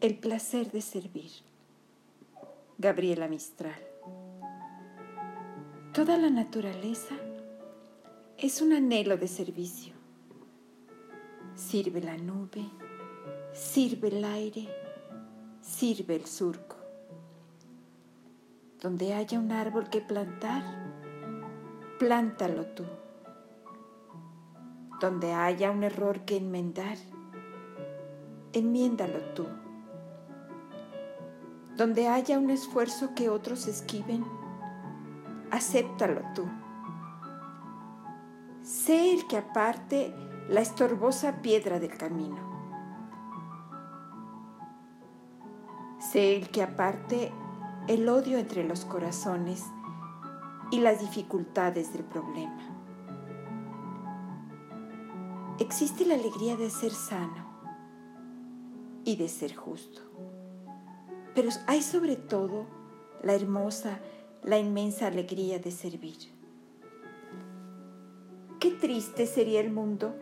El placer de servir. Gabriela Mistral. Toda la naturaleza es un anhelo de servicio. Sirve la nube, sirve el aire, sirve el surco. Donde haya un árbol que plantar, plántalo tú. Donde haya un error que enmendar, enmiéndalo tú. Donde haya un esfuerzo que otros esquiven, acéptalo tú. Sé el que aparte la estorbosa piedra del camino. Sé el que aparte el odio entre los corazones y las dificultades del problema. Existe la alegría de ser sano y de ser justo pero hay sobre todo la hermosa, la inmensa alegría de servir. Qué triste sería el mundo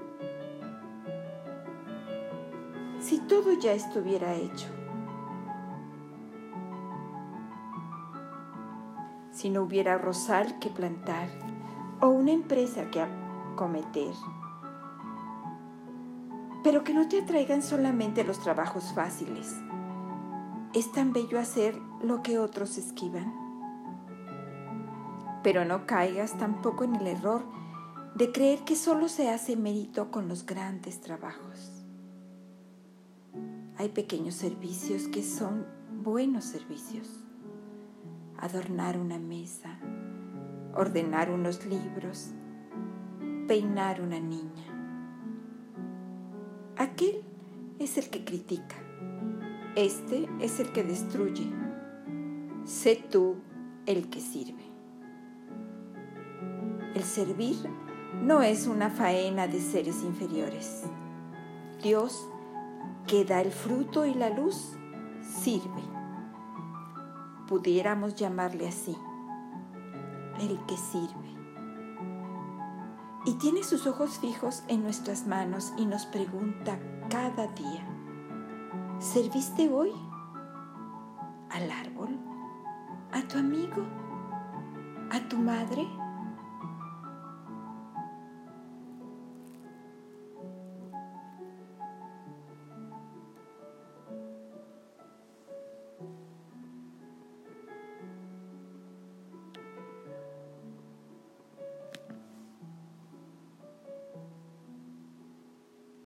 si todo ya estuviera hecho. Si no hubiera rosal que plantar o una empresa que acometer. Pero que no te atraigan solamente los trabajos fáciles es tan bello hacer lo que otros esquivan. Pero no caigas tampoco en el error de creer que solo se hace mérito con los grandes trabajos. Hay pequeños servicios que son buenos servicios. Adornar una mesa, ordenar unos libros, peinar una niña. Aquel es el que critica este es el que destruye. Sé tú el que sirve. El servir no es una faena de seres inferiores. Dios, que da el fruto y la luz, sirve. Pudiéramos llamarle así, el que sirve. Y tiene sus ojos fijos en nuestras manos y nos pregunta cada día, ¿Serviste hoy al árbol? ¿A tu amigo? ¿A tu madre?